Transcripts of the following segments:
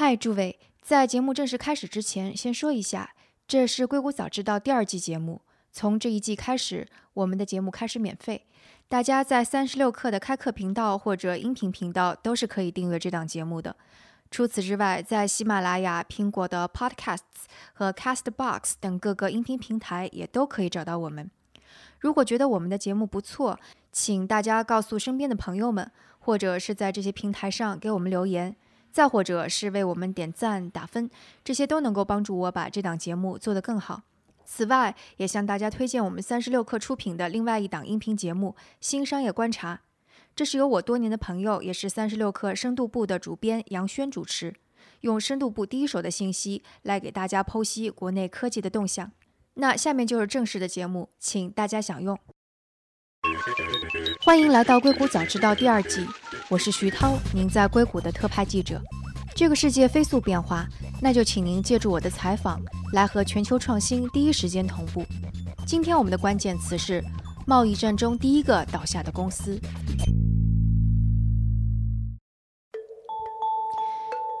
嗨，诸位，在节目正式开始之前，先说一下，这是《硅谷早知道》第二季节目。从这一季开始，我们的节目开始免费，大家在三十六课的开课频道或者音频频道都是可以订阅这档节目的。除此之外，在喜马拉雅、苹果的 Podcasts 和 Castbox 等各个音频平台也都可以找到我们。如果觉得我们的节目不错，请大家告诉身边的朋友们，或者是在这些平台上给我们留言，再或者是为我们点赞打分，这些都能够帮助我把这档节目做得更好。此外，也向大家推荐我们三十六课出品的另外一档音频节目《新商业观察》，这是由我多年的朋友，也是三十六课深度部的主编杨轩主持，用深度部第一手的信息来给大家剖析国内科技的动向。那下面就是正式的节目，请大家享用。欢迎来到《硅谷早知道》第二季，我是徐涛，您在硅谷的特派记者。这个世界飞速变化，那就请您借助我的采访，来和全球创新第一时间同步。今天我们的关键词是贸易战中第一个倒下的公司。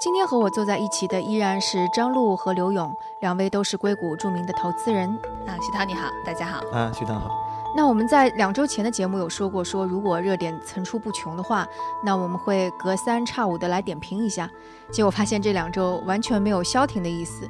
今天和我坐在一起的依然是张璐和刘勇，两位都是硅谷著名的投资人。啊，徐涛你好，大家好。啊，徐涛好。那我们在两周前的节目有说过，说如果热点层出不穷的话，那我们会隔三差五的来点评一下。结果发现这两周完全没有消停的意思。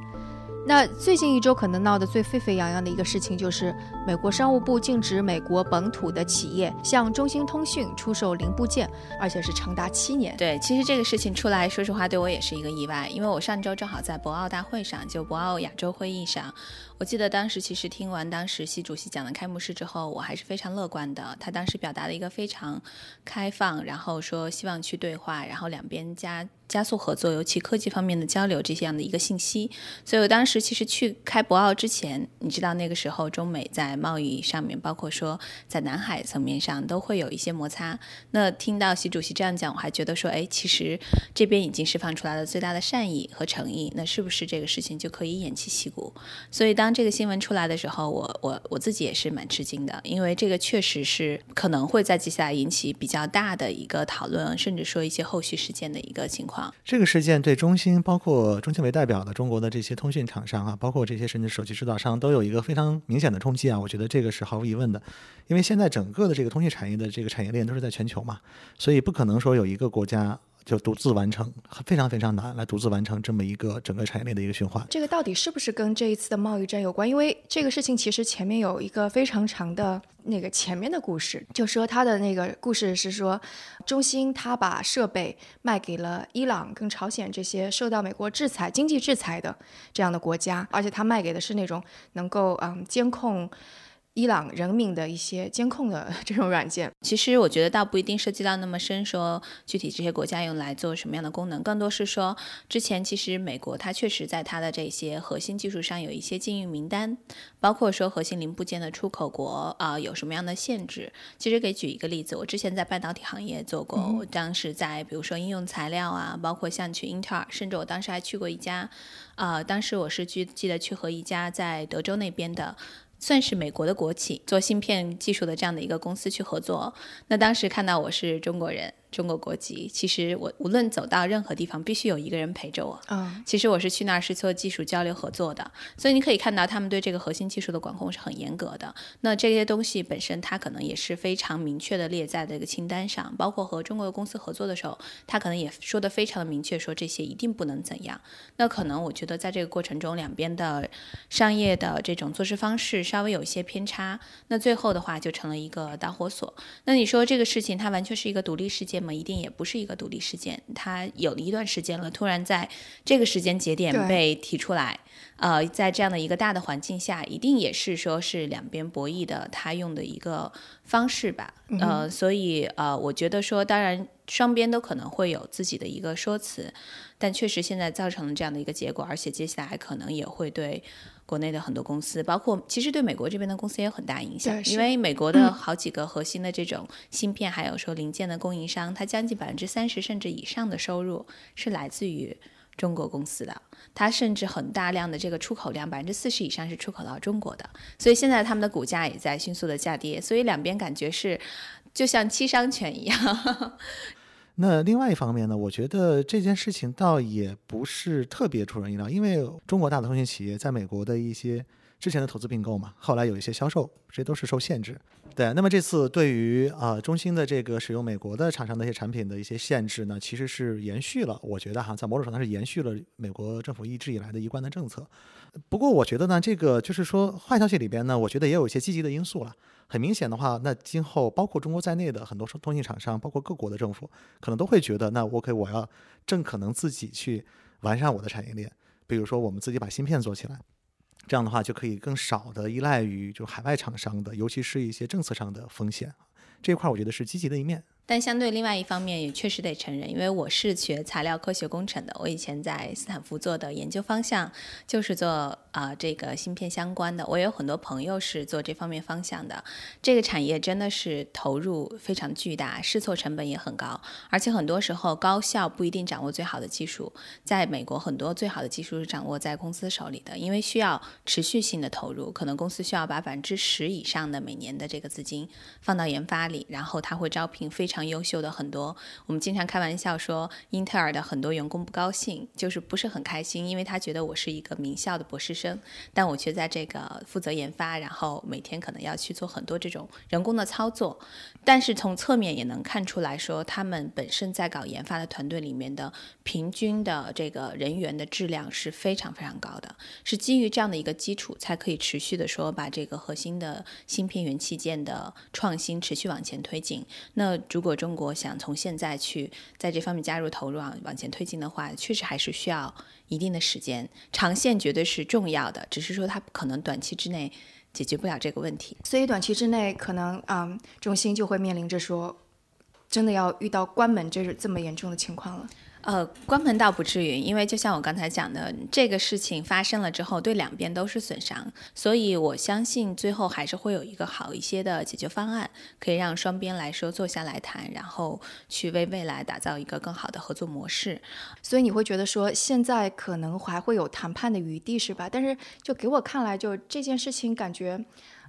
那最近一周可能闹得最沸沸扬扬的一个事情，就是美国商务部禁止美国本土的企业向中兴通讯出售零部件，而且是长达七年。对，其实这个事情出来，说实话对我也是一个意外，因为我上周正好在博鳌大会上，就博鳌亚洲会议上。我记得当时其实听完当时习主席讲的开幕式之后，我还是非常乐观的。他当时表达了一个非常开放，然后说希望去对话，然后两边加加速合作，尤其科技方面的交流这样的一个信息。所以我当时其实去开博鳌之前，你知道那个时候中美在贸易上面，包括说在南海层面上都会有一些摩擦。那听到习主席这样讲，我还觉得说，哎，其实这边已经释放出来了最大的善意和诚意，那是不是这个事情就可以偃旗息鼓？所以当当这个新闻出来的时候，我我我自己也是蛮吃惊的，因为这个确实是可能会在接下来引起比较大的一个讨论，甚至说一些后续事件的一个情况。这个事件对中兴，包括中兴为代表的中国的这些通讯厂商啊，包括这些甚至手机制造商，都有一个非常明显的冲击啊。我觉得这个是毫无疑问的，因为现在整个的这个通讯产业的这个产业链都是在全球嘛，所以不可能说有一个国家。就独自完成，非常非常难来独自完成这么一个整个产业链的一个循环。这个到底是不是跟这一次的贸易战有关？因为这个事情其实前面有一个非常长的那个前面的故事，就说他的那个故事是说，中兴他把设备卖给了伊朗跟朝鲜这些受到美国制裁、经济制裁的这样的国家，而且他卖给的是那种能够嗯监控。伊朗人民的一些监控的 这种软件，其实我觉得倒不一定涉及到那么深，说具体这些国家用来做什么样的功能，更多是说之前其实美国它确实在它的这些核心技术上有一些禁运名单，包括说核心零部件的出口国啊有什么样的限制。其实给举一个例子，我之前在半导体行业做过，我当时在比如说应用材料啊，包括像去英特尔，甚至我当时还去过一家，啊，当时我是去记得去和一家在德州那边的。算是美国的国企做芯片技术的这样的一个公司去合作，那当时看到我是中国人。中国国籍，其实我无论走到任何地方，必须有一个人陪着我。嗯，其实我是去那儿是做技术交流合作的，所以你可以看到他们对这个核心技术的管控是很严格的。那这些东西本身，它可能也是非常明确的列在这个清单上，包括和中国的公司合作的时候，他可能也说的非常的明确，说这些一定不能怎样。那可能我觉得在这个过程中，两边的商业的这种做事方式稍微有一些偏差，那最后的话就成了一个导火索。那你说这个事情它完全是一个独立事件？那么一定也不是一个独立事件，它有了一段时间了，突然在这个时间节点被提出来，呃，在这样的一个大的环境下，一定也是说是两边博弈的他用的一个方式吧，呃，所以呃，我觉得说，当然双边都可能会有自己的一个说辞，但确实现在造成了这样的一个结果，而且接下来可能也会对。国内的很多公司，包括其实对美国这边的公司也有很大影响，因为美国的好几个核心的这种芯片，还有说零件的供应商，它将近百分之三十甚至以上的收入是来自于中国公司的，它甚至很大量的这个出口量百分之四十以上是出口到中国的，所以现在他们的股价也在迅速的下跌，所以两边感觉是就像七伤拳一样。那另外一方面呢，我觉得这件事情倒也不是特别出人意料，因为中国大的通信企业在美国的一些之前的投资并购嘛，后来有一些销售，这都是受限制。对，那么这次对于啊中兴的这个使用美国的厂商的一些产品的一些限制呢，其实是延续了，我觉得哈，在某种程度上是延续了美国政府一直以来的一贯的政策。不过我觉得呢，这个就是说坏消息里边呢，我觉得也有一些积极的因素了。很明显的话，那今后包括中国在内的很多通信厂商，包括各国的政府，可能都会觉得，那 OK，我要正可能自己去完善我的产业链，比如说我们自己把芯片做起来，这样的话就可以更少的依赖于就海外厂商的，尤其是一些政策上的风险。这一块我觉得是积极的一面。但相对另外一方面，也确实得承认，因为我是学材料科学工程的，我以前在斯坦福做的研究方向就是做啊这个芯片相关的，我有很多朋友是做这方面方向的。这个产业真的是投入非常巨大，试错成本也很高，而且很多时候高校不一定掌握最好的技术。在美国，很多最好的技术是掌握在公司手里的，因为需要持续性的投入，可能公司需要把百分之十以上的每年的这个资金放到研发里，然后他会招聘非常。常优秀的很多，我们经常开玩笑说，英特尔的很多员工不高兴，就是不是很开心，因为他觉得我是一个名校的博士生，但我却在这个负责研发，然后每天可能要去做很多这种人工的操作。但是从侧面也能看出来说，他们本身在搞研发的团队里面的平均的这个人员的质量是非常非常高的，是基于这样的一个基础，才可以持续的说把这个核心的芯片元器件的创新持续往前推进。那如果如果中国想从现在去在这方面加入投入啊，往前推进的话，确实还是需要一定的时间。长线绝对是重要的，只是说它可能短期之内解决不了这个问题。所以短期之内，可能啊，中心就会面临着说，真的要遇到关门这这么严重的情况了。呃，关门倒不至于，因为就像我刚才讲的，这个事情发生了之后，对两边都是损伤，所以我相信最后还是会有一个好一些的解决方案，可以让双边来说坐下来谈，然后去为未来打造一个更好的合作模式。所以你会觉得说，现在可能还会有谈判的余地，是吧？但是就给我看来，就这件事情感觉，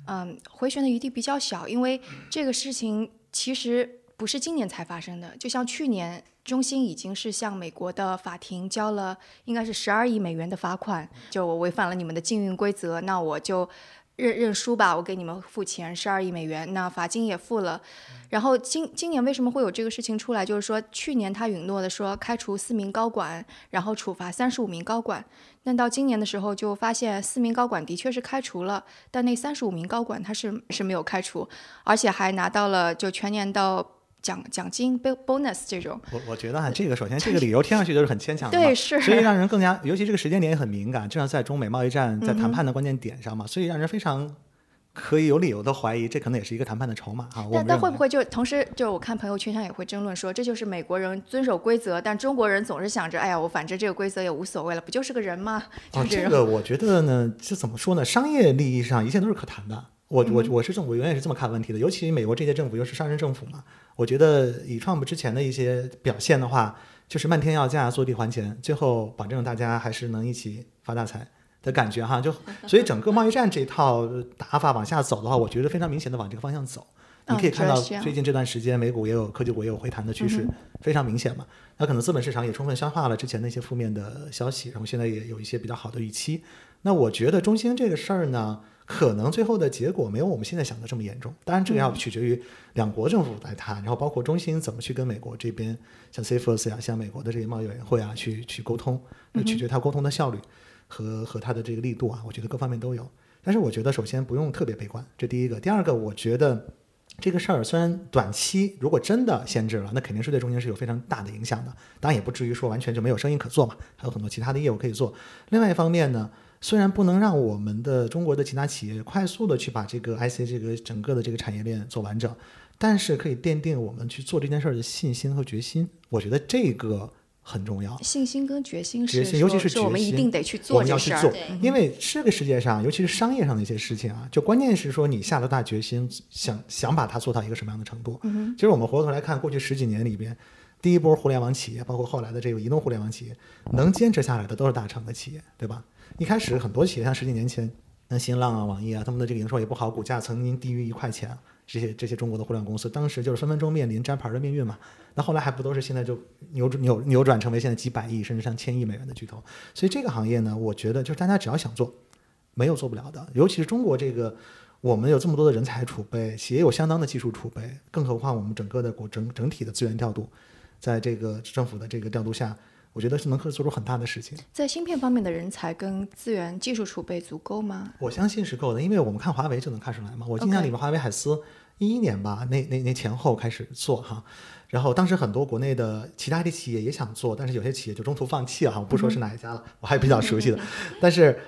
嗯，回旋的余地比较小，因为这个事情其实不是今年才发生的，就像去年。中兴已经是向美国的法庭交了，应该是十二亿美元的罚款，就我违反了你们的禁运规则，那我就认认输吧，我给你们付钱十二亿美元，那罚金也付了。然后今今年为什么会有这个事情出来？就是说去年他允诺的说开除四名高管，然后处罚三十五名高管，那到今年的时候就发现四名高管的确是开除了，但那三十五名高管他是是没有开除，而且还拿到了就全年到。奖奖金 bonus 这种，我我觉得哈，这个首先这个理由听上去就是很牵强的，对是，所以让人更加，尤其这个时间点也很敏感，正好在中美贸易战在谈判的关键点上嘛，所以让人非常可以有理由的怀疑，这可能也是一个谈判的筹码啊。但但会不会就同时就我看朋友圈上也会争论说，这就是美国人遵守规则，但中国人总是想着，哎呀，我反正这个规则也无所谓了，不就是个人吗？哦，这个我觉得呢，这怎么说呢？商业利益上一切都是可谈的。我我我是这么我永远是这么看问题的，尤其美国这届政府又是上任政府嘛，我觉得以 Trump 之前的一些表现的话，就是漫天要价，坐地还钱，最后保证大家还是能一起发大财的感觉哈，就所以整个贸易战这套打法往下走的话，我觉得非常明显的往这个方向走。你可以看到最近这段时间美股也有科技股也有回弹的趋势，非常明显嘛。那可能资本市场也充分消化了之前的一些负面的消息，然后现在也有一些比较好的预期。那我觉得中兴这个事儿呢。可能最后的结果没有我们现在想的这么严重，当然这个要取决于两国政府来谈，然后包括中兴怎么去跟美国这边像 CFS 呀、像美国的这些贸易委员会啊去去沟通，那取决于他沟通的效率和和他的这个力度啊，我觉得各方面都有。但是我觉得首先不用特别悲观，这第一个。第二个，我觉得这个事儿虽然短期如果真的限制了，那肯定是对中兴是有非常大的影响的，当然也不至于说完全就没有生意可做嘛，还有很多其他的业务可以做。另外一方面呢。虽然不能让我们的中国的其他企业快速的去把这个 IC 这个整个的这个产业链做完整，但是可以奠定我们去做这件事儿的信心和决心。我觉得这个很重要。信心跟决心，决心，尤其是决心，我们一定得去做我们要去做，因为这个世界上，尤其是商业上的一些事情啊，就关键是说你下了大决心，想想把它做到一个什么样的程度。其实我们回过头来看，过去十几年里边，第一波互联网企业，包括后来的这个移动互联网企业，能坚持下来的都是大厂的企业，对吧？一开始很多企业像十几年前，那新浪啊、网易啊，他们的这个营收也不好，股价曾经低于一块钱，这些这些中国的互联网公司，当时就是分分钟面临摘牌的命运嘛。那后来还不都是现在就扭扭扭转成为现在几百亿甚至上千亿美元的巨头？所以这个行业呢，我觉得就是大家只要想做，没有做不了的。尤其是中国这个，我们有这么多的人才储备，企业有相当的技术储备，更何况我们整个的国整整体的资源调度，在这个政府的这个调度下。我觉得是能够做出很大的事情。在芯片方面的人才跟资源、技术储备足够吗？我相信是够的，因为我们看华为就能看出来嘛。我印象里面，华为海思一一年吧，那那那前后开始做哈，然后当时很多国内的其他的企业也想做，但是有些企业就中途放弃了哈。我不说是哪一家了，我还比较熟悉的。但是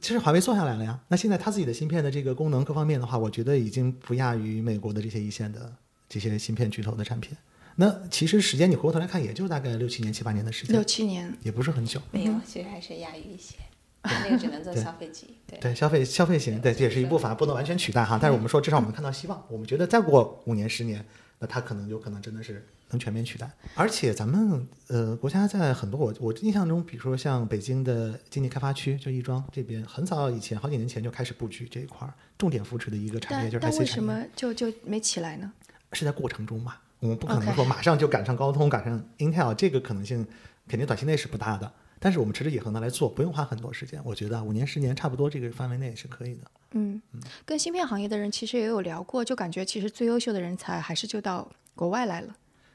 其实华为做下来了呀。那现在它自己的芯片的这个功能各方面的话，我觉得已经不亚于美国的这些一线的这些芯片巨头的产品。那其实时间你回过头来看，也就大概六七年、七八年的时间，六七年也不是很久。没有，其实还是亚于一些。那个只能做消费级，对对，消费消费型，对，这也是一部分，不能完全取代哈。但是我们说，至少我们看到希望。我们觉得再过五年、十年，那它可能就可能真的是能全面取代。而且咱们呃国家在很多我我印象中，比如说像北京的经济开发区，就亦庄这边，很早以前好几年前就开始布局这一块儿，重点扶持的一个产业就是 IC 产业。但为什么就就没起来呢？是在过程中嘛。我们不可能说马上就赶上高通、赶上 Intel，这个可能性肯定短期内是不大的。但是我们持之以恒的来做，不用花很多时间。我觉得五年、十年差不多这个范围内是可以的。嗯嗯，跟芯片行业的人其实也有聊过，就感觉其实最优秀的人才还是就到国外来了。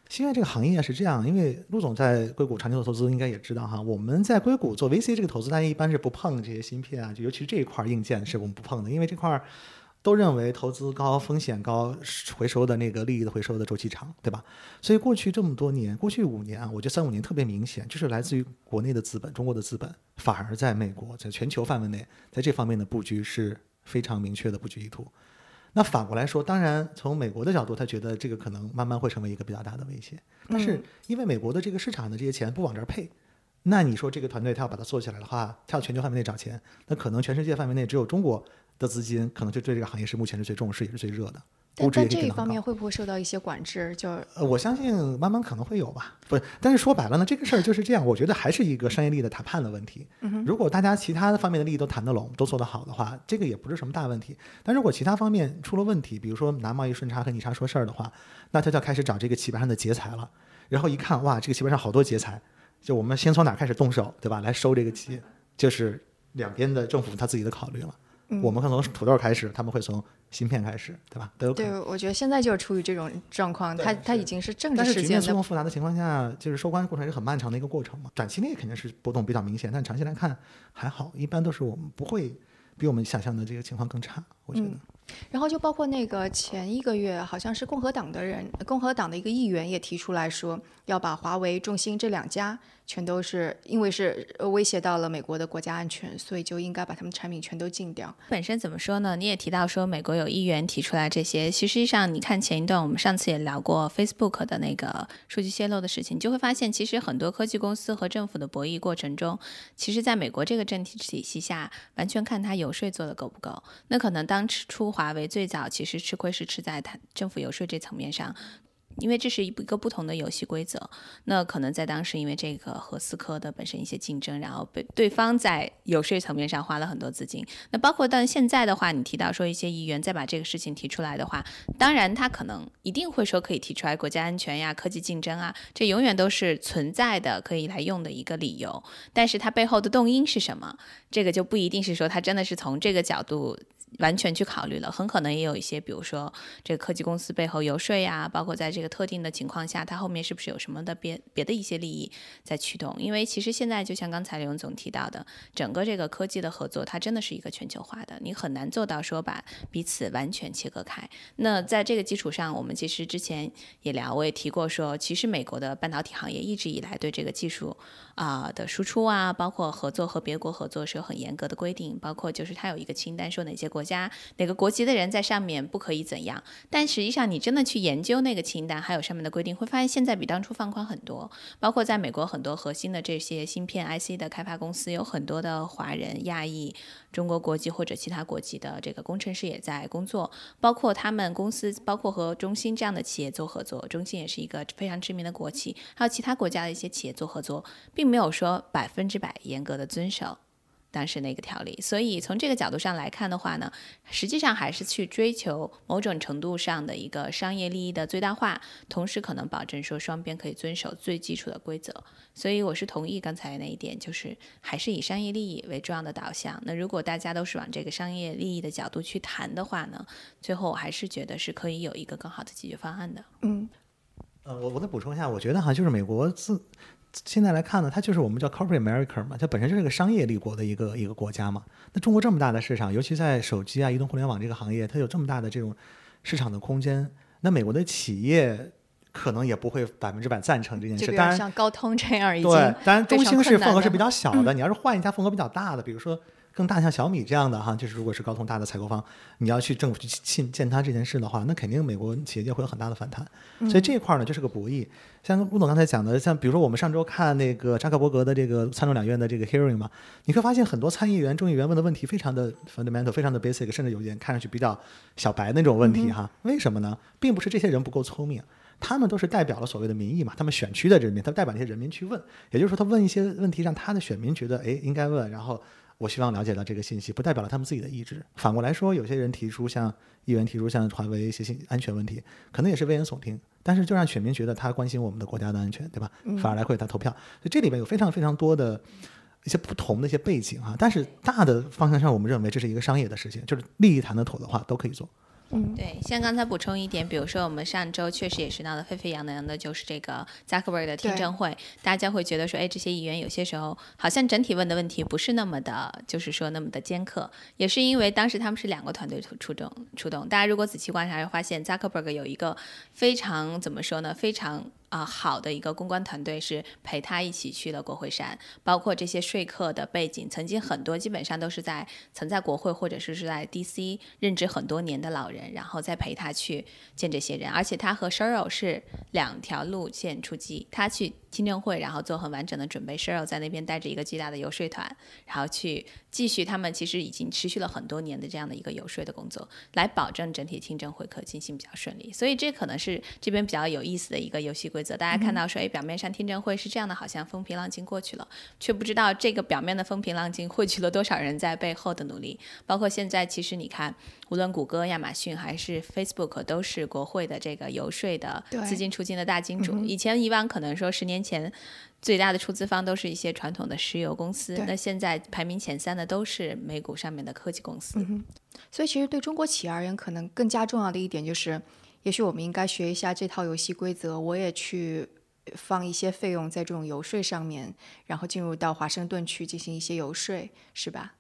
芯片这个行业是这样，因为陆总在硅谷长期做投资，应该也知道哈。我们在硅谷做 VC 这个投资，大家一般是不碰这些芯片啊，就尤其是这一块硬件是我们不碰的，因为这块。都认为投资高、风险高、回收的那个利益的回收的周期长，对吧？所以过去这么多年，过去五年啊，我觉得三五年特别明显，就是来自于国内的资本、中国的资本，反而在美国，在全球范围内，在这方面的布局是非常明确的布局意图。那反过来说，当然从美国的角度，他觉得这个可能慢慢会成为一个比较大的威胁。但是因为美国的这个市场的这些钱不往这儿配，那你说这个团队他要把它做起来的话，他要全球范围内找钱，那可能全世界范围内只有中国。的资金可能就对这个行业是目前是最重视也是最热的，但在这一方面会不会受到一些管制？就呃，我相信慢慢可能会有吧。不，但是说白了呢，这个事儿就是这样。我觉得还是一个商业利益的谈判的问题。如果大家其他的方面的利益都谈得拢，都做得好的话，这个也不是什么大问题。但如果其他方面出了问题，比如说拿贸易顺差和逆差说事儿的话，那他就要开始找这个棋盘上的劫财了。然后一看，哇，这个棋盘上好多劫财，就我们先从哪开始动手，对吧？来收这个棋，就是两边的政府他自己的考虑了。我们可能从土豆开始，他们会从芯片开始，对吧？都有可能。对，我觉得现在就是处于这种状况，它它已经是政治事件。但是局面这么复杂的情况下，就是收官过程是很漫长的一个过程嘛。短期内肯定是波动比较明显，但长期来看还好，一般都是我们不会比我们想象的这个情况更差，我觉得。然后就包括那个前一个月，好像是共和党的人，共和党的一个议员也提出来说，要把华为、中兴这两家。全都是因为是威胁到了美国的国家安全，所以就应该把他们产品全都禁掉。本身怎么说呢？你也提到说美国有议员提出来这些，其实际上你看前一段我们上次也聊过 Facebook 的那个数据泄露的事情，你就会发现其实很多科技公司和政府的博弈过程中，其实在美国这个政体体系下，完全看他游说做的够不够。那可能当初华为最早其实吃亏是吃在它政府游说这层面上。因为这是一个不同的游戏规则，那可能在当时因为这个和思科的本身一些竞争，然后被对方在游说层面上花了很多资金。那包括到现在的话，你提到说一些议员再把这个事情提出来的话，当然他可能一定会说可以提出来国家安全呀、科技竞争啊，这永远都是存在的可以来用的一个理由。但是它背后的动因是什么？这个就不一定是说他真的是从这个角度。完全去考虑了，很可能也有一些，比如说这个科技公司背后游说呀，包括在这个特定的情况下，它后面是不是有什么的别别的一些利益在驱动？因为其实现在就像刚才刘总提到的，整个这个科技的合作，它真的是一个全球化的，你很难做到说把彼此完全切割开。那在这个基础上，我们其实之前也聊，我也提过说，其实美国的半导体行业一直以来对这个技术啊的输出啊，包括合作和别国合作是有很严格的规定，包括就是它有一个清单，说哪些国。国家哪个国籍的人在上面不可以怎样？但实际上，你真的去研究那个清单，还有上面的规定，会发现现在比当初放宽很多。包括在美国很多核心的这些芯片 IC 的开发公司，有很多的华人、亚裔、中国国籍或者其他国籍的这个工程师也在工作。包括他们公司，包括和中兴这样的企业做合作，中兴也是一个非常知名的国企，还有其他国家的一些企业做合作，并没有说百分之百严格的遵守。当时那个条例，所以从这个角度上来看的话呢，实际上还是去追求某种程度上的一个商业利益的最大化，同时可能保证说双边可以遵守最基础的规则。所以我是同意刚才那一点，就是还是以商业利益为重要的导向。那如果大家都是往这个商业利益的角度去谈的话呢，最后我还是觉得是可以有一个更好的解决方案的。嗯，呃，我我再补充一下，我觉得哈，就是美国自现在来看呢，它就是我们叫 corporate America 嘛，它本身就是个商业立国的一个一个国家嘛。那中国这么大的市场，尤其在手机啊、移动互联网这个行业，它有这么大的这种市场的空间，那美国的企业可能也不会百分之百赞成这件事。当然，像高通这样已经对，当然中兴是份额是比较小的，你要是换一家份额比较大的，比如说更大像小米这样的哈，就是如果是高通大的采购方，你要去政府去进见他这件事的话，那肯定美国企业界会有很大的反弹。所以这一块儿呢就是个博弈。像吴总刚才讲的，像比如说我们上周看那个扎克伯格的这个参众两院的这个 hearing 嘛，你会发现很多参议员、众议员问的问题非常的 fundamental，非常的 basic，甚至有点看上去比较小白那种问题哈。为什么呢？并不是这些人不够聪明。他们都是代表了所谓的民意嘛，他们选区的人民，他代表那些人民去问，也就是说，他问一些问题，让他的选民觉得，哎，应该问，然后我希望了解到这个信息，不代表了他们自己的意志。反过来说，有些人提出像议员提出像华为一些信安全问题，可能也是危言耸听，但是就让选民觉得他关心我们的国家的安全，对吧？反而来会他投票。所以这里面有非常非常多的一些不同的一些背景啊，但是大的方向上，我们认为这是一个商业的事情，就是利益谈得妥的话，都可以做。嗯，对，像刚才补充一点，比如说我们上周确实也是闹得沸沸扬扬的，就是这个 Zuckerberg 的听证会，大家会觉得说，哎，这些议员有些时候好像整体问的问题不是那么的，就是说那么的尖刻，也是因为当时他们是两个团队出出动出动，大家如果仔细观察会发现，Zuckerberg 有一个非常怎么说呢，非常。啊、好的一个公关团队是陪他一起去了国会山，包括这些说客的背景，曾经很多基本上都是在曾在国会或者是是在 DC 任职很多年的老人，然后再陪他去见这些人，而且他和 Sheryl 是两条路线出击，他去听证会，然后做很完整的准备，Sheryl 在那边带着一个巨大的游说团，然后去继续他们其实已经持续了很多年的这样的一个游说的工作，来保证整体听证会可进行比较顺利。所以这可能是这边比较有意思的一个游戏规则。大家看到说，哎，表面上听证会是这样的，好像风平浪静过去了，却不知道这个表面的风平浪静汇聚了多少人在背后的努力。包括现在，其实你看，无论谷歌、亚马逊还是 Facebook，都是国会的这个游说的资金出金的大金主。以前以往可能说十年前。最大的出资方都是一些传统的石油公司，那现在排名前三的都是美股上面的科技公司。所以其实对中国企业而言，可能更加重要的一点就是，也许我们应该学一下这套游戏规则，我也去放一些费用在这种游说上面，然后进入到华盛顿去进行一些游说，是吧？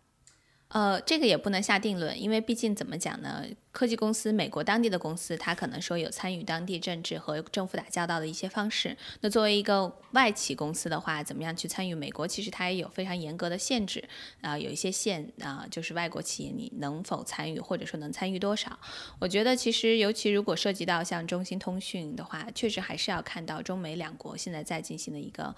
呃，这个也不能下定论，因为毕竟怎么讲呢？科技公司，美国当地的公司，它可能说有参与当地政治和政府打交道的一些方式。那作为一个外企公司的话，怎么样去参与美国？其实它也有非常严格的限制啊、有一些限啊、就是外国企业你能否参与，或者说能参与多少。我觉得其实尤其如果涉及到像中兴通讯的话，确实还是要看到中美两国现在在进行的一个。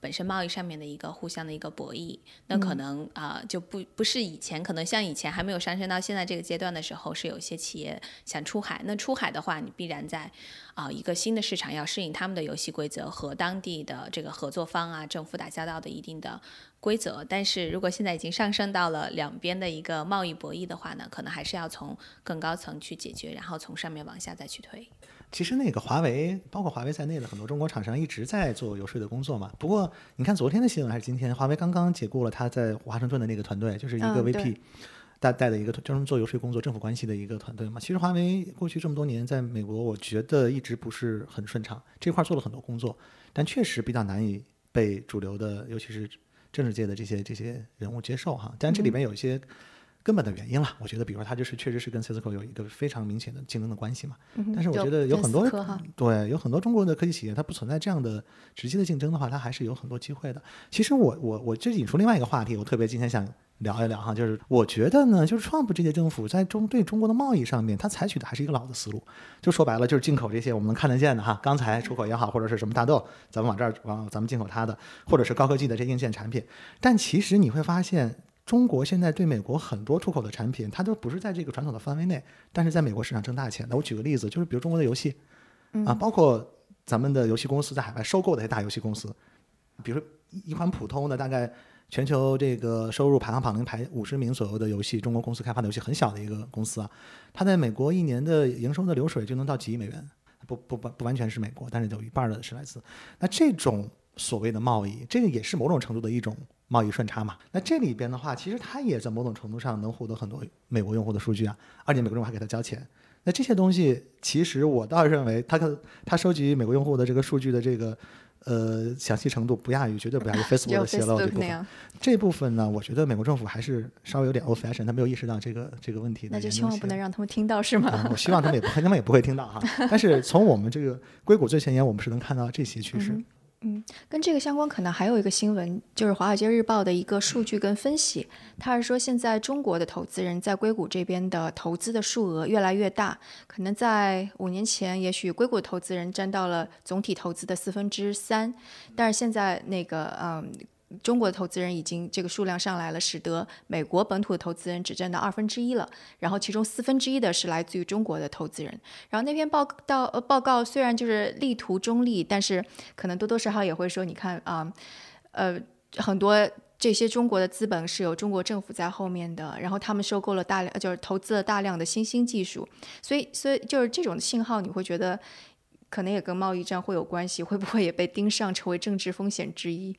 本身贸易上面的一个互相的一个博弈，那可能啊、呃就不不是以前可能像以前还没有上升到现在这个阶段的时候，是有一些企业想出海。那出海的话，你必然在啊、一个新的市场要适应他们的游戏规则和当地的这个合作方啊政府打交道的一定的规则。但是如果现在已经上升到了两边的一个贸易博弈的话呢，可能还是要从更高层去解决，然后从上面往下再去推。其实那个华为，包括华为在内的很多中国厂商一直在做游说的工作嘛。不过你看昨天的新闻还是今天，华为刚刚解雇了他在华盛顿的那个团队，就是一个嗯 VP 对带带的一个专门做游说工作、政府关系的一个团队嘛。其实华为过去这么多年在美国，我觉得一直不是很顺畅，这块儿做了很多工作，但确实比较难以被主流的，尤其是政治界的这些这些人物接受哈。当然这里边有一些。根本的原因了，我觉得，比如说他就是确实是跟 Cisco 有一个非常明显的竞争的关系嘛。但是我觉得有很多对，有很多中国的科技企业，它不存在这样的直接的竞争的话，它还是有很多机会的。其实我我我这引出另外一个话题，我特别今天想聊一聊哈，就是我觉得呢，就是 Trump 这届政府在中对中国的贸易上面，它采取的还是一个老的思路，就说白了就是进口这些我们能看得见的哈，钢材出口也好，或者是什么大豆，咱们往这儿往咱们进口它的，或者是高科技的这硬件产品。但其实你会发现。中国现在对美国很多出口的产品，它都不是在这个传统的范围内，但是在美国市场挣大钱的。我举个例子，就是比如中国的游戏，啊，包括咱们的游戏公司在海外收购的一些大游戏公司，比如说一一款普通的大概全球这个收入排行榜能排五十名左右的游戏，中国公司开发的游戏很小的一个公司啊，它在美国一年的营收的流水就能到几亿美元，不不不不完全是美国，但是有一半的是来自。那这种所谓的贸易，这个也是某种程度的一种贸易顺差嘛。那这里边的话，其实它也在某种程度上能获得很多美国用户的数据啊，而且美国用户还给他交钱。那这些东西，其实我倒认为，它可它收集美国用户的这个数据的这个呃详细程度，不亚于绝对不亚于 Facebook 的泄露这部分。这部分呢，我觉得美国政府还是稍微有点 old fashion，他没有意识到这个这个问题。那就千万不能让他们听到，是吗？我希望他们也不会，他们也不会听到哈。但是从我们这个硅谷最前沿，我们是能看到这些趋势。嗯，嗯跟这个相关，可能还有一个新闻，就是《华尔街日报》的一个数据跟分析，他是说现在中国的投资人在硅谷这边的投资的数额越来越大，可能在五年前，也许硅谷投资人占到了总体投资的四分之三，但是现在那个嗯。中国的投资人已经这个数量上来了，使得美国本土的投资人只占到二分之一了。然后其中四分之一的是来自于中国的投资人。然后那篇报道呃报告虽然就是力图中立，但是可能多多少少也会说，你看啊，呃，很多这些中国的资本是有中国政府在后面的，然后他们收购了大量，就是投资了大量的新兴技术。所以，所以就是这种信号，你会觉得可能也跟贸易战会有关系，会不会也被盯上，成为政治风险之一？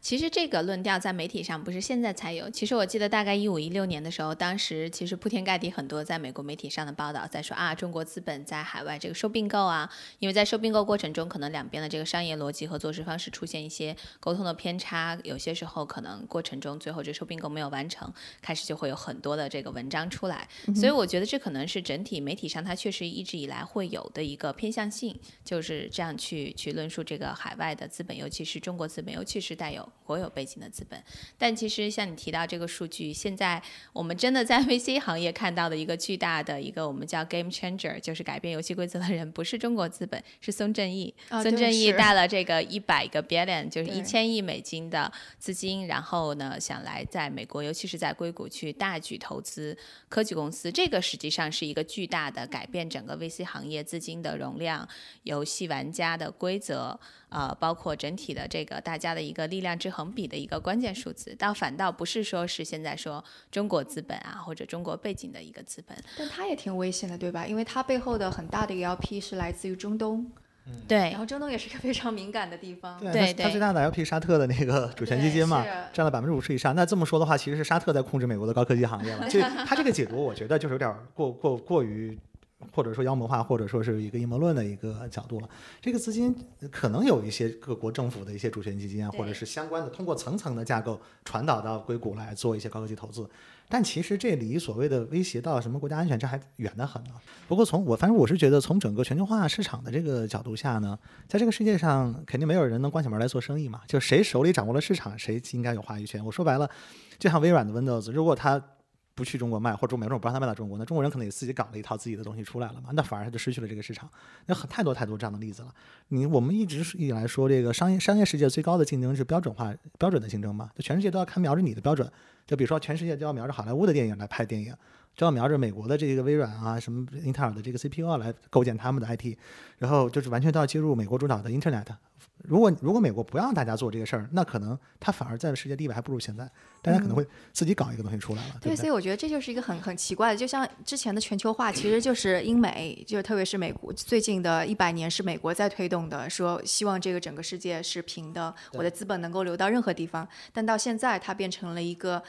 其实这个论调在媒体上不是现在才有。其实我记得大概一五一六年的时候，当时其实铺天盖地很多在美国媒体上的报道在说啊，中国资本在海外这个收并购啊，因为在收并购过程中，可能两边的这个商业逻辑和做事方式出现一些沟通的偏差，有些时候可能过程中最后这收并购没有完成，开始就会有很多的这个文章出来。所以我觉得这可能是整体媒体上它确实一直以来会有的一个偏向性，就是这样去去论述这个海外的资本，尤其是中国资本，尤其是带有。国有背景的资本，但其实像你提到这个数据，现在我们真的在 VC 行业看到的一个巨大的一个我们叫 game changer，就是改变游戏规则的人，不是中国资本，是孙正义。孙正义带了这个一百个 billion，就是一千亿美金的资金，然后呢想来在美国，尤其是在硅谷去大举投资科技公司，这个实际上是一个巨大的改变整个 VC 行业资金的容量、游戏玩家的规则。呃，包括整体的这个大家的一个力量之衡比的一个关键数字，倒反倒不是说是现在说中国资本啊或者中国背景的一个资本，但它也挺危险的，对吧？因为它背后的很大的一个 LP 是来自于中东，嗯，对，然后中东也是一个非常敏感的地方，对，它最大的 LP 沙特的那个主权基金嘛，占了百分之五十以上。那这么说的话，其实是沙特在控制美国的高科技行业了。就他这个解读，我觉得就是有点过过过于。或者说妖魔化，或者说是一个阴谋论的一个角度了。这个资金可能有一些各国政府的一些主权基金啊，或者是相关的，通过层层的架构传导到硅谷来做一些高科技投资。但其实这离所谓的威胁到什么国家安全，这还远得很呢。不过从我反正我是觉得，从整个全球化市场的这个角度下呢，在这个世界上肯定没有人能关起门来做生意嘛。就谁手里掌握了市场，谁应该有话语权。我说白了，就像微软的 Windows，如果它不去中国卖，或者中美国不让他卖到中国，那中国人可能也自己搞了一套自己的东西出来了嘛，那反而他就失去了这个市场。那很太多太多这样的例子了。你我们一直以来说这个商业商业世界最高的竞争是标准化标准的竞争嘛，就全世界都要看瞄着你的标准，就比如说全世界都要瞄着好莱坞的电影来拍电影，就要瞄着美国的这个微软啊什么英特尔的这个 CPU 来构建他们的 IT，然后就是完全都要接入美国主导的 Internet。如果如果美国不让大家做这个事儿，那可能它反而在世界地位还不如现在。大家可能会自己搞一个东西出来了。对，所以我觉得这就是一个很很奇怪的，就像之前的全球化，其实就是英美，就是特别是美国最近的一百年是美国在推动的，说希望这个整个世界是平的，我的资本能够流到任何地方。但到现在，它变成了一个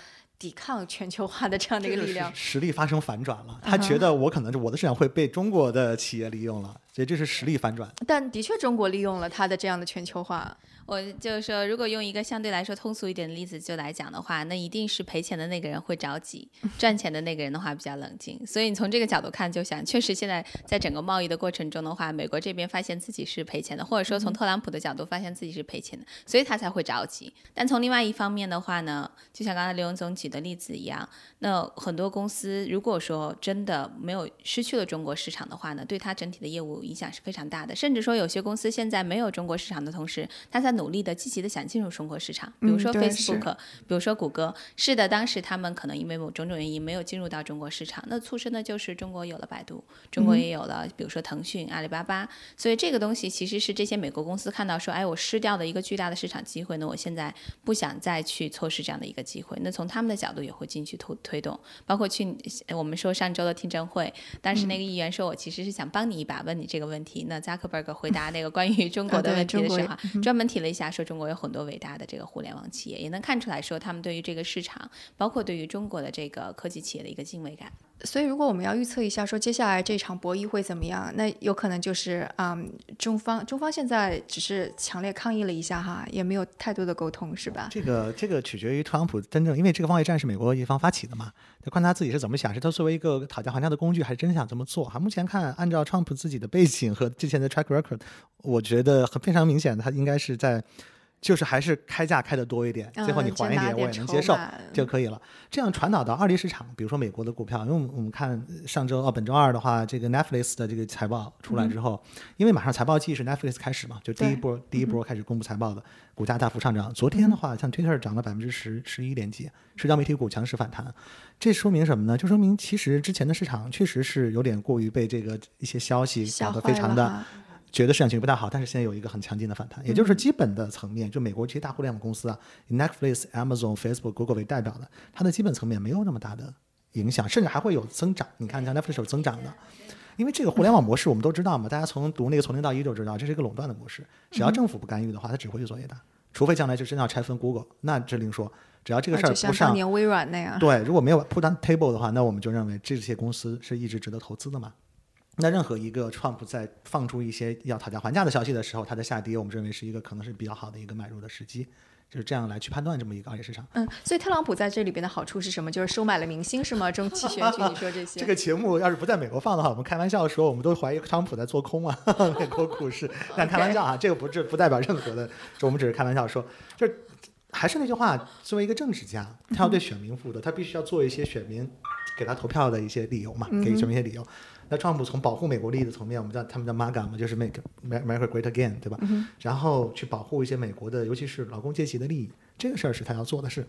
抵抗全球化的这样的一个力量，实力发生反转了。他觉得我可能我的市场会被中国的企业利用了。所以这是实力反转，但的确中国利用了它的这样的全球化。我就是说，如果用一个相对来说通俗一点的例子就来讲的话，那一定是赔钱的那个人会着急，赚钱的那个人的话比较冷静。所以你从这个角度看，就想确实现在在整个贸易的过程中的话，美国这边发现自己是赔钱的，或者说从特朗普的角度发现自己是赔钱的，所以他才会着急。但从另外一方面的话呢，就像刚才刘勇总举的例子一样，那很多公司如果说真的没有失去了中国市场的话呢，对他整体的业务。影响是非常大的，甚至说有些公司现在没有中国市场的同时，它在努力的、积极的想进入中国市场，比如说 Facebook，、比如说谷歌。是的，当时他们可能因为某种种原因没有进入到中国市场，那促生的就是中国有了百度，中国也有了，比如说腾讯、阿里巴巴。所以这个东西其实是这些美国公司看到说，哎，我失掉了一个巨大的市场机会，那我现在不想再去错失这样的一个机会。那从他们的角度也会进去推推动，包括去我们说上周的听证会，当时那个议员说我其实是想帮你一把，问你这个问题。那扎克伯格回答那个关于中国的问题的时候，专门提了一下，说中国有很多伟大的这个互联网企业，也能看出来说他们对于这个市场，包括对于中国的这个科技企业的一个敬畏感。所以，如果我们要预测一下，说接下来这场博弈会怎么样，那有可能就是，嗯，中方中方现在只是强烈抗议了一下哈，也没有太多的沟通，是吧？这个这个取决于特朗普真正，因为这个贸易战是美国一方发起的嘛，就看他自己是怎么想，是他作为一个讨价还价的工具，还是真想这么做？哈，目前看，按照川普自己的背景和之前的 track record，我觉得很非常明显，他应该是在。就是还是开价开的多一点，最后你嗯还一点我也能接受就可以了。这样传导到二级市场，比如说美国的股票，因为我们看上周哦本周二的话，这个 Netflix 的这个财报出来之后，因为马上财报季是 Netflix 开始嘛，就第一波第一波开始公布财报的，股价大幅上涨。昨天的话，像 Twitter 涨了百分之十十一点几，社交媒体股强势反弹，这说明什么呢？就说明其实之前的市场确实是有点过于被这个一些消息吓搞得非常的觉得市场情绪不太好，但是现在有一个很强劲的反弹，也就是基本的层面，就美国这些大互联网公司啊，以 Netflix、Amazon、Facebook、Google 为代表的，它的基本层面没有那么大的影响，甚至还会有增长。你看，像 Netflix 有增长的，因为这个互联网模式我们都知道嘛，大家从读那个从零到一就知道，这是一个垄断的模式，只要政府不干预的话，它只会越做越大，除非将来就真要拆分 Google，那这另说。只要这个事儿啊就像不上当，年微软那样，对，如果没有 put on table 的话，那我们就认为这些公司是一直值得投资的嘛。那任何一个 Trump 在放出一些要讨价还价的消息的时候，它的下跌，我们认为是一个可能是比较好的一个买入的时机，就是这样来去判断这么一个二级市场。嗯，所以特朗普在这里边的好处是什么？就是收买了明星是吗？中期选举，你说这些？这个节目要是不在美国放的话，我们开玩笑说，我们都怀疑特朗普在做空啊，美国股市。但开玩笑啊，这个不是不代表任何的，就我们只是开玩笑说，就是还是那句话，作为一个政治家，他要对选民负责，他必须要做一些选民给他投票的一些理由嘛，给选民一些理由。那特朗普从保护美国利益的层面，我们叫他们叫 MAGA 嘛，就是 Make America Great Again，对吧？然后去保护一些美国的，尤其是劳工阶级的利益，这个事儿是他要做的事。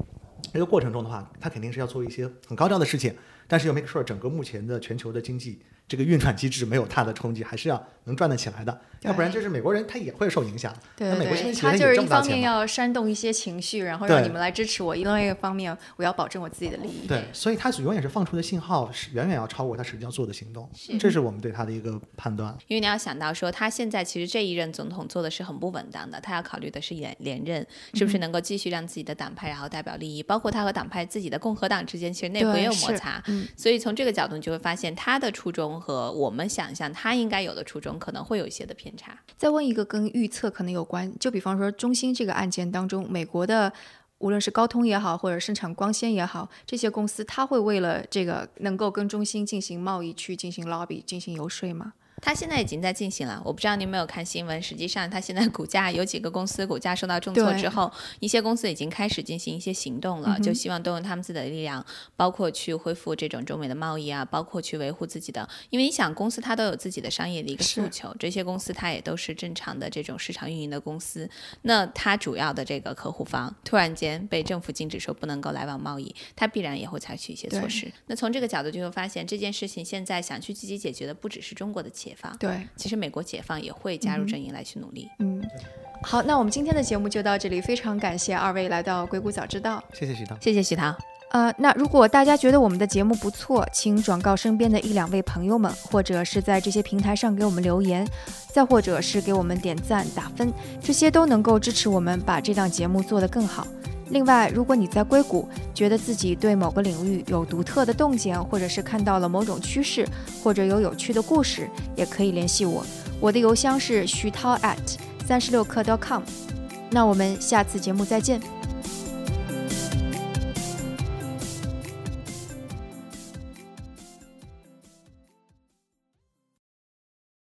这个过程中的话，他肯定是要做一些很高调的事情，但是又 make sure 整个目前的全球的经济这个运转机制没有大的冲击，还是要能转得起来的，要不然就是美国人他也会受影响。对美国他就是一。方面要煽动一些情绪，然后让你们来支持我；另外一个方面，我要保证我自己的利益。对，所以他永远是放出的信号是远远要超过他实际要做的行动，这是我们对他的一个判断。因为你要想到说，他现在其实这一任总统做的是很不稳当的，他要考虑的是连连任是不是能够继续让自己的党派然后代表利益，包括他和党派自己的共和党之间其实内部也有摩擦。嗯所以从这个角度，你就会发现他的初衷和我们想象他应该有的初衷可能会有一些的偏差。再问一个跟预测可能有关，就比方说中兴这个案件当中，美国的无论是高通也好，或者生产光纤也好，这些公司它会为了这个能够跟中兴进行贸易去进行 lobby 进行游说吗？它现在已经在进行了，我不知道你有没有看新闻。实际上，它现在股价有几个公司股价受到重挫之后，一些公司已经开始进行一些行动了，就希望动用他们自己的力量，包括去恢复这种中美的贸易啊，包括去维护自己的。因为你想，公司它都有自己的商业的一个诉求，这些公司它也都是正常的这种市场运营的公司。那它主要的这个客户方突然间被政府禁止说不能够来往贸易，它必然也会采取一些措施。那从这个角度就会发现，这件事情现在想去积极解决的不只是中国的企业方。对，其实美国解放也会加入阵营来去努力。嗯。好，那我们今天的节目就到这里，非常感谢二位来到硅谷早知道。谢谢徐涛。谢谢徐涛。呃，那如果大家觉得我们的节目不错，请转告身边的一两位朋友们，或者是在这些平台上给我们留言，再或者是给我们点赞打分，这些都能够支持我们把这档节目做得更好。另外，如果你在硅谷觉得自己对某个领域有独特的洞见，或者是看到了某种趋势，或者有有趣的故事，也可以联系我。我的邮箱是徐涛 at 三十六课 .com。那我们下次节目再见。